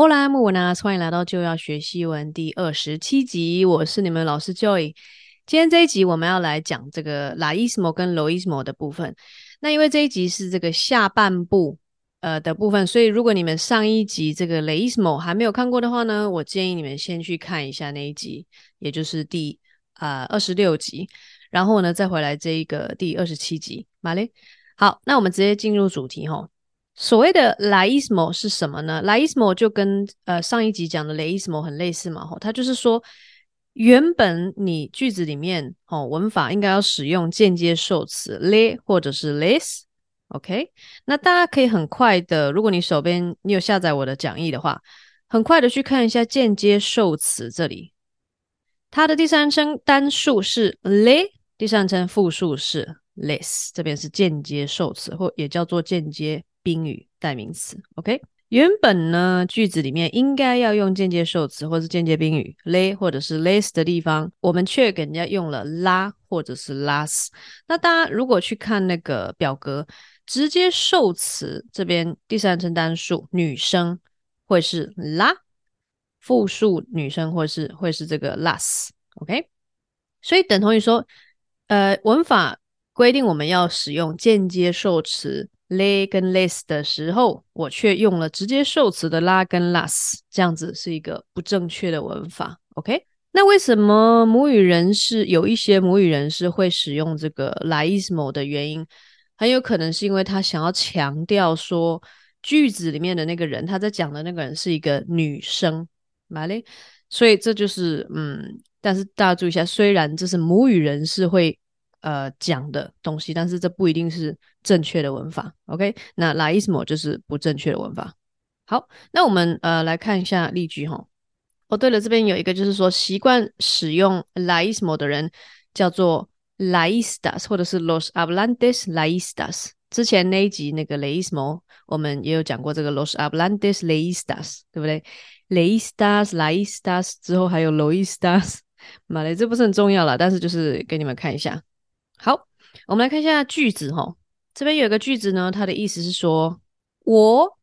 Hola muy buenas，欢迎来到就要学西文第二十七集，我是你们老师 Joy。今天这一集我们要来讲这个 la ismo 跟 lo ismo 的部分。那因为这一集是这个下半部呃的部分，所以如果你们上一集这个 la ismo 还没有看过的话呢，我建议你们先去看一下那一集，也就是第呃二十六集，然后呢再回来这一个第二十七集。马嘞，好，那我们直接进入主题齁。所谓的 la ismo 是什么呢？la ismo 就跟呃上一集讲的 le ismo 很类似嘛，吼，它就是说原本你句子里面哦文法应该要使用间接受词 le 或者是 less，OK？那大家可以很快的，如果你手边你有下载我的讲义的话，很快的去看一下间接受词这里，它的第三人称单数是 le，第三人称复数是 les，这边是间接受词或也叫做间接。宾语代名词，OK。原本呢，句子里面应该要用间接受词或是间接宾语 lay 或者是 les 的地方，我们却给人家用了拉或者是 las。那大家如果去看那个表格，直接受词这边第三人称单数女生会是拉复数女生或是会是这个 las，OK。所以等同于说，呃，文法规定我们要使用间接受词。Le 跟 less 的时候，我却用了直接受词的 la 跟 las，这样子是一个不正确的文法。OK，那为什么母语人士有一些母语人士会使用这个 la ismo 的原因，很有可能是因为他想要强调说句子里面的那个人，他在讲的那个人是一个女生，嘛嘞？所以这就是嗯，但是大家注意一下，虽然这是母语人士会。呃，讲的东西，但是这不一定是正确的文法。OK，那 la ismo 就是不正确的文法。好，那我们呃来看一下例句哈。哦，对了，这边有一个就是说习惯使用 la ismo 的人叫做 laístas 或者是 los hablantes laístas。之前那一集那个 leísmo 我们也有讲过这个 los hablantes laístas，对不对？leístas laístas 之后还有 loístas，马来这不是很重要啦，但是就是给你们看一下。好，我们来看一下句子哈。这边有一个句子呢，它的意思是说，我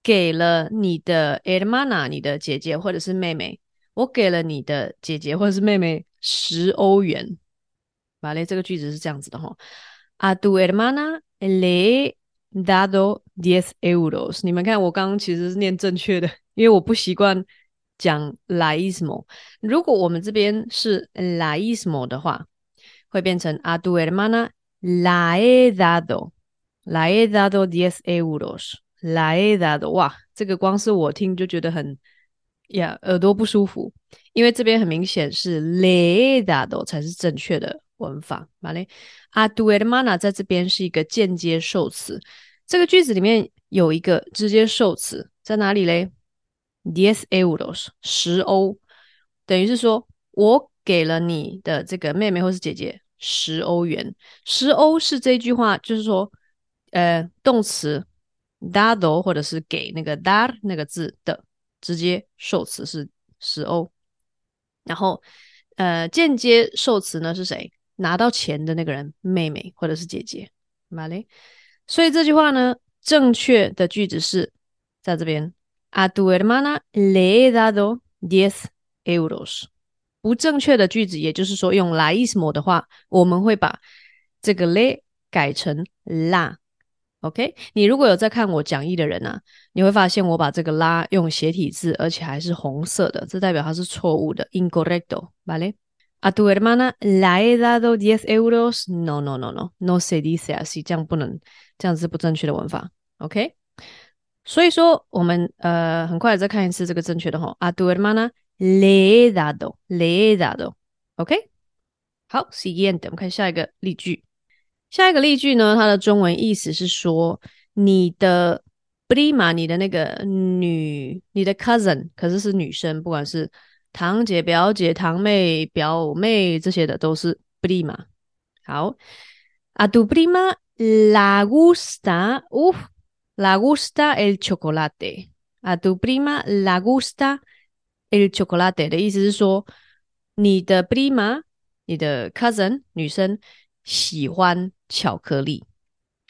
给了你的 ermana，你的姐姐或者是妹妹，我给了你的姐姐或者是妹妹十欧元。好嘞，这个句子是这样子的哈。A tu hermana le he dado diez euros。你们看，我刚刚其实是念正确的，因为我不习惯讲 la ismo。如果我们这边是 la ismo 的话。会变成 a tu hermana la he dado, la he dado diez euros, la he dado。哇，这个光是我听就觉得很呀耳朵不舒服，因为这边很明显是 le he dado 才是正确的文法。好嘞，a tu hermana 在这边是一个间接受词，这个句子里面有一个直接受词在哪里嘞？diez euros 十欧，等于是说我给了你的这个妹妹或是姐姐。十欧元，十欧是这句话，就是说，呃，动词 dado 或者是给那个 dar 那个字的直接受词是十欧，然后，呃，间接受词呢是谁？拿到钱的那个人，妹妹或者是姐姐，嘛嘞？所以这句话呢，正确的句子是在这边，a tu hermana le he dado diez euros。不正确的句子，也就是说用 la ismo 的话，我们会把这个 le 改成 la。OK，你如果有在看我讲义的人、啊，你会发现我把这个 la 用斜体字，而且还是红色的，这代表它是错误的，incorrecto，vale？A tu hermana le he dado diez euros？No，no，no，no，no se dice así，这样不能，这样是不正确的文法。OK，所以说我们呃很快再看一次这个正确的哈，A tu hermana。Le he dado, le he dado，OK，好，siguiente，我们看下一个例句。下一个例句呢，它的中文意思是说，你的 prima，你的那个女，你的 cousin，可是是女生，不管是堂姐、表姐、堂妹、表妹这些的，都是 prima。好，a tu prima la gusta，呜，le gusta el chocolate，a tu prima la gusta。El chocolate 的意思是说，你的 prima，你的 cousin 女生喜欢巧克力。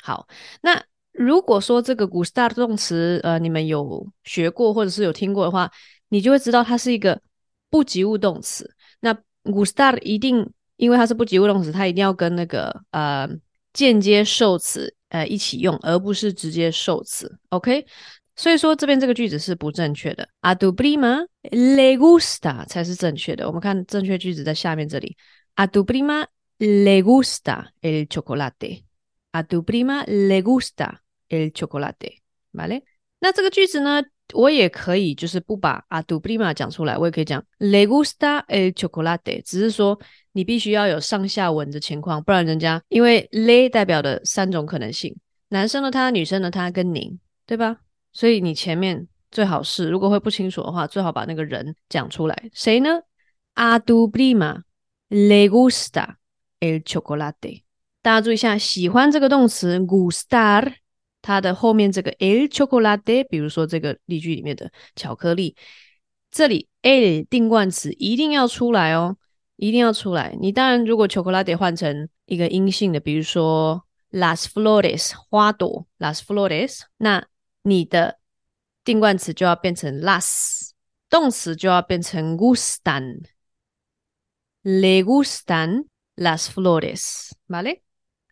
好，那如果说这个 gustar 动词，呃，你们有学过或者是有听过的话，你就会知道它是一个不及物动词。那 gusta 一定，因为它是不及物动词，它一定要跟那个呃间接受词呃一起用，而不是直接受词。OK，所以说这边这个句子是不正确的。A tu prima le gusta 才是正确的。我们看正确句子在下面这里。A tu prima le gusta el chocolate. A tu prima le gusta el chocolate，vale？那这个句子呢，我也可以就是不把 a tu prima 讲出来，我也可以讲 le gusta el chocolate，只是说你必须要有上下文的情况，不然人家因为 le 代表的三种可能性，男生的他，女生的他跟您，对吧？所以你前面最好是如果会不清楚的话，最好把那个人讲出来，谁呢？a tu prima le gusta el chocolate。大家注意一下，喜欢这个动词 gustar，它的后面这个 el chocolate，比如说这个例句里面的巧克力，这里 el 定冠词一定要出来哦，一定要出来。你当然如果 chocolate 换成一个阴性的，比如说 las flores 花朵 las flores，那你的定冠词就要变成 las，动词就要变成 gustan，le gustan las flores，好嘞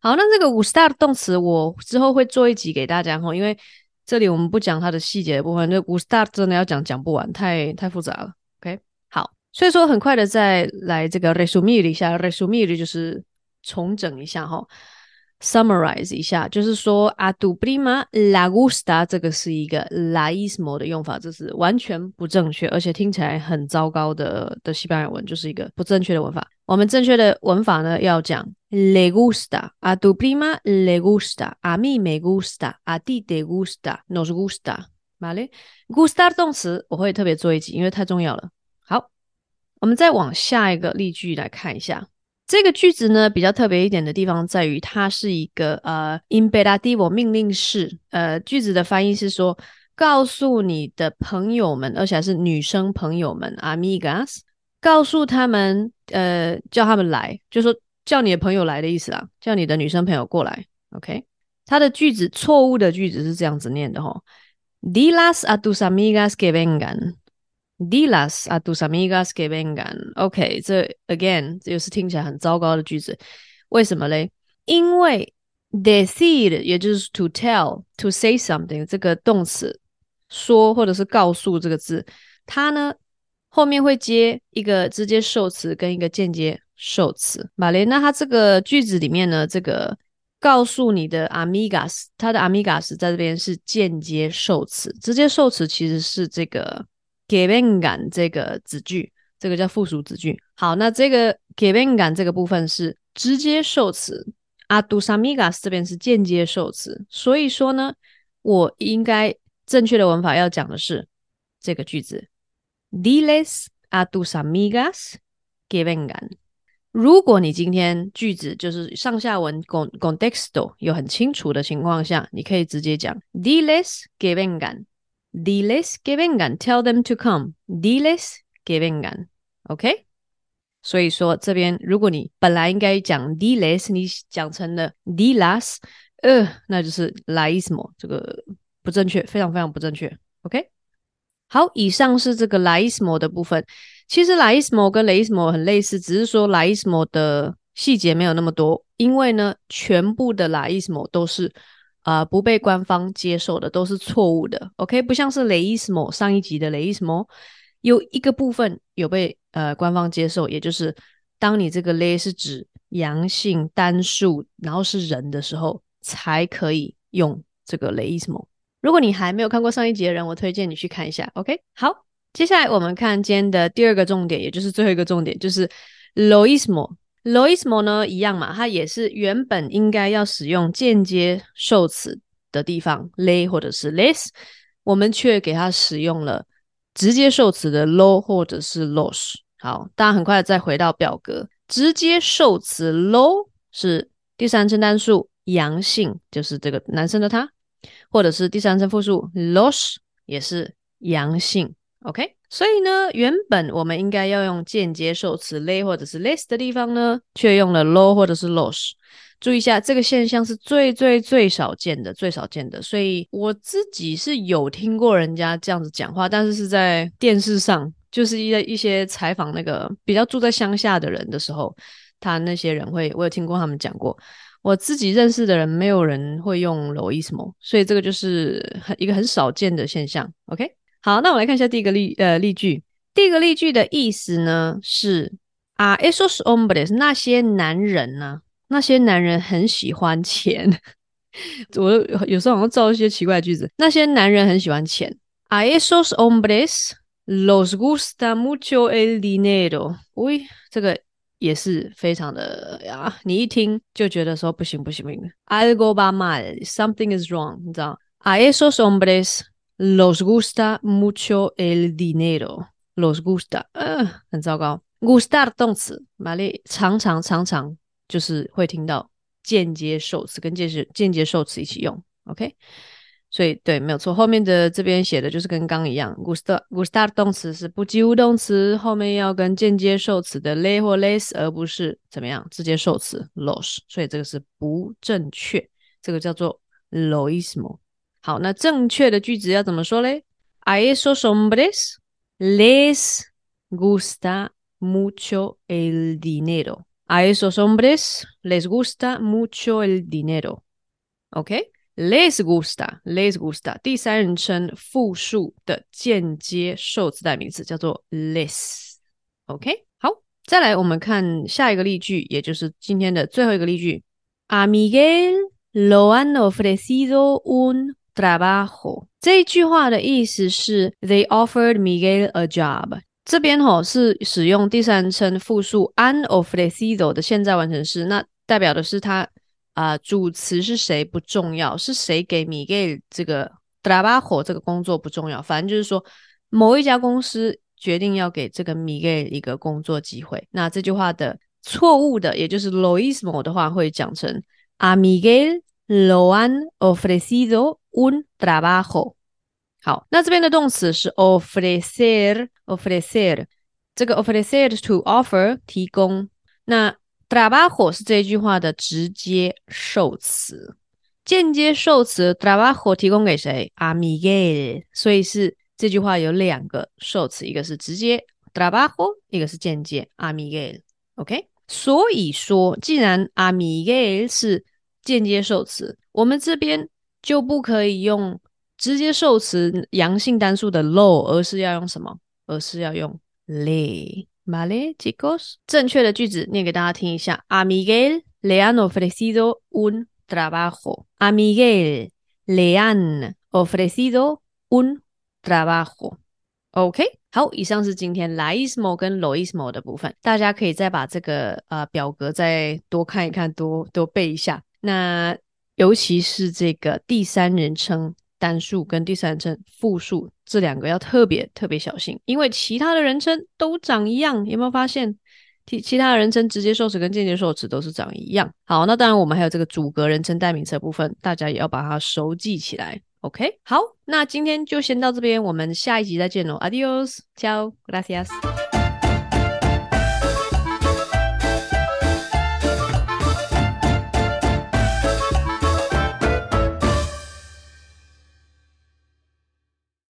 好，那这个 gustar 动词我之后会做一集给大家哈，因为这里我们不讲它的细节的部分，那 gustar 真的要讲讲不完，太太复杂了。OK，好，所以说很快的再来这个 resumir 一下，resumir 就是重整一下哈。Summarize 一下，就是说，a tu prima le gusta 这个是一个 laismo 的用法，这是完全不正确，而且听起来很糟糕的的西班牙文，就是一个不正确的文法。我们正确的文法呢，要讲 le gusta，a tu prima le gusta，a mí me gusta，a ti te gusta，nos gusta，¿vale？gustar 动词我会特别做一集，因为太重要了。好，我们再往下一个例句来看一下。这个句子呢，比较特别一点的地方在于，它是一个呃 imperativo 命令式。呃，句子的翻译是说，告诉你的朋友们，而且还是女生朋友们，amigas，告诉他们，呃，叫他们来，就说叫你的朋友来的意思啊，叫你的女生朋友过来。OK，它的句子错误的句子是这样子念的哈，Dilas a tus amigas que vengan。Dilas a tus amigas que vengan。OK，这 again 这又是听起来很糟糕的句子，为什么嘞？因为 decir 也就是 to tell to say something 这个动词说或者是告诉这个字，它呢后面会接一个直接受词跟一个间接受词。马雷，那它这个句子里面呢，这个告诉你的 amigas，它的 amigas 在这边是间接受词，直接受词其实是这个。Que vengan 这个子句，这个叫附属子句。好，那这个 que vengan 这个部分是直接受词，a tus amigas 这边是间接受词。所以说呢，我应该正确的文法要讲的是这个句子，diles a tus amigas que vengan。如果你今天句子就是上下文 contexto 有很清楚的情况下，你可以直接讲 diles que vengan。Diles que vengan, tell them to come. Diles que vengan, OK？所以说这边如果你本来应该讲 diles，你讲成了 dilas，呃，那就是 laísmo，这个不正确，非常非常不正确，OK？好，以上是这个 laísmo 的部分。其实 laísmo 跟 leísmo 很类似，只是说 laísmo 的细节没有那么多，因为呢，全部的 laísmo 都是。啊、呃，不被官方接受的都是错误的，OK？不像是 leísmo 上一集的 leísmo 有一个部分有被呃官方接受，也就是当你这个雷是指阳性单数，然后是人的时候，才可以用这个 leísmo。如果你还没有看过上一集的人，我推荐你去看一下，OK？好，接下来我们看今天的第二个重点，也就是最后一个重点，就是 loísmo。Loismo 呢，一样嘛，它也是原本应该要使用间接受词的地方，le 或者是 less，我们却给它使用了直接受词的 low 或者是 loss。好，大家很快再回到表格，直接受词 low 是第三称单数阳性，就是这个男生的他，或者是第三称复数 loss 也是阳性。OK。所以呢，原本我们应该要用间接受词 lay 或者是 les 的地方呢，却用了 low 或者是 loss。注意一下，这个现象是最最最少见的，最少见的。所以我自己是有听过人家这样子讲话，但是是在电视上，就是一一些采访那个比较住在乡下的人的时候，他那些人会，我有听过他们讲过。我自己认识的人，没有人会用 lowismo 所以这个就是很一个很少见的现象。OK，好，那我们来看一下第一个例呃例句。第一个例句的意思呢是啊，esos hombres 那些男人呢、啊，那些男人很喜欢钱。我有时候好像造一些奇怪的句子。那些男人很喜欢钱。A esos hombres los gusta mucho el dinero。喂，这个。也是非常的呀，你一听就觉得说不行不行不行，algo va mal，something is wrong，你知道？A esos hombres los gusta mucho el dinero，los gusta，嗯，很糟糕。gustar 动词，玛丽常常常常就是会听到间接受词跟间接间接受词一起用，OK。所以对，没有错。后面的这边写的就是跟刚一样，gustar gustar 动词是不及物动词，后面要跟间接受词的 le 或 les，而不是怎么样直接受词 los。所以这个是不正确，这个叫做 loismo。好，那正确的句子要怎么说嘞？A esos hombres les gusta mucho el dinero. A esos hombres les gusta mucho el dinero. OK。Les gusta, les gusta，第三人称复数的间接受词代名词叫做 les。OK，好，再来我们看下一个例句，也就是今天的最后一个例句。A Miguel lo han ofrecido un trabajo。这一句话的意思是 They offered Miguel a job。这边吼是使用第三人称复数，an ofrecido 的现在完成式，那代表的是他。啊、主词是谁不重要，是谁给 Miguel 这个 trabajo 这个工作不重要，反正就是说某一家公司决定要给这个 Miguel 一个工作机会。那这句话的错误的，也就是 Loismo 的话，会讲成 A Miguel lo han ofrecido un trabajo。好，那这边的动词是 ofrecer，ofrecer，这个 ofrecer 是 to offer 提供，那。Trabajo 是这句话的直接受词，间接受词 Trabajo 提供给谁？A Miguel，所以是这句话有两个受词，一个是直接 Trabajo，一个是间接 A Miguel。OK，所以说既然 A Miguel 是间接受词，我们这边就不可以用直接受词阳性单数的 low，而是要用什么？而是要用 le male chicos 正确的句子念给大家听一下。A Miguel le han ofrecido un trabajo. A Miguel le han ofrecido un trabajo. OK，好，以上是今天 laismo 跟 loismo 的部分，大家可以再把这个呃表格再多看一看，多多背一下。那尤其是这个第三人称。单数跟第三人称复数这两个要特别特别小心，因为其他的人称都长一样，有没有发现？其其他的人称直接受词跟间接受词都是长一样。好，那当然我们还有这个主格人称代名词的部分，大家也要把它熟记起来。OK，好，那今天就先到这边，我们下一集再见喽，Adios，Ciao，Gracias。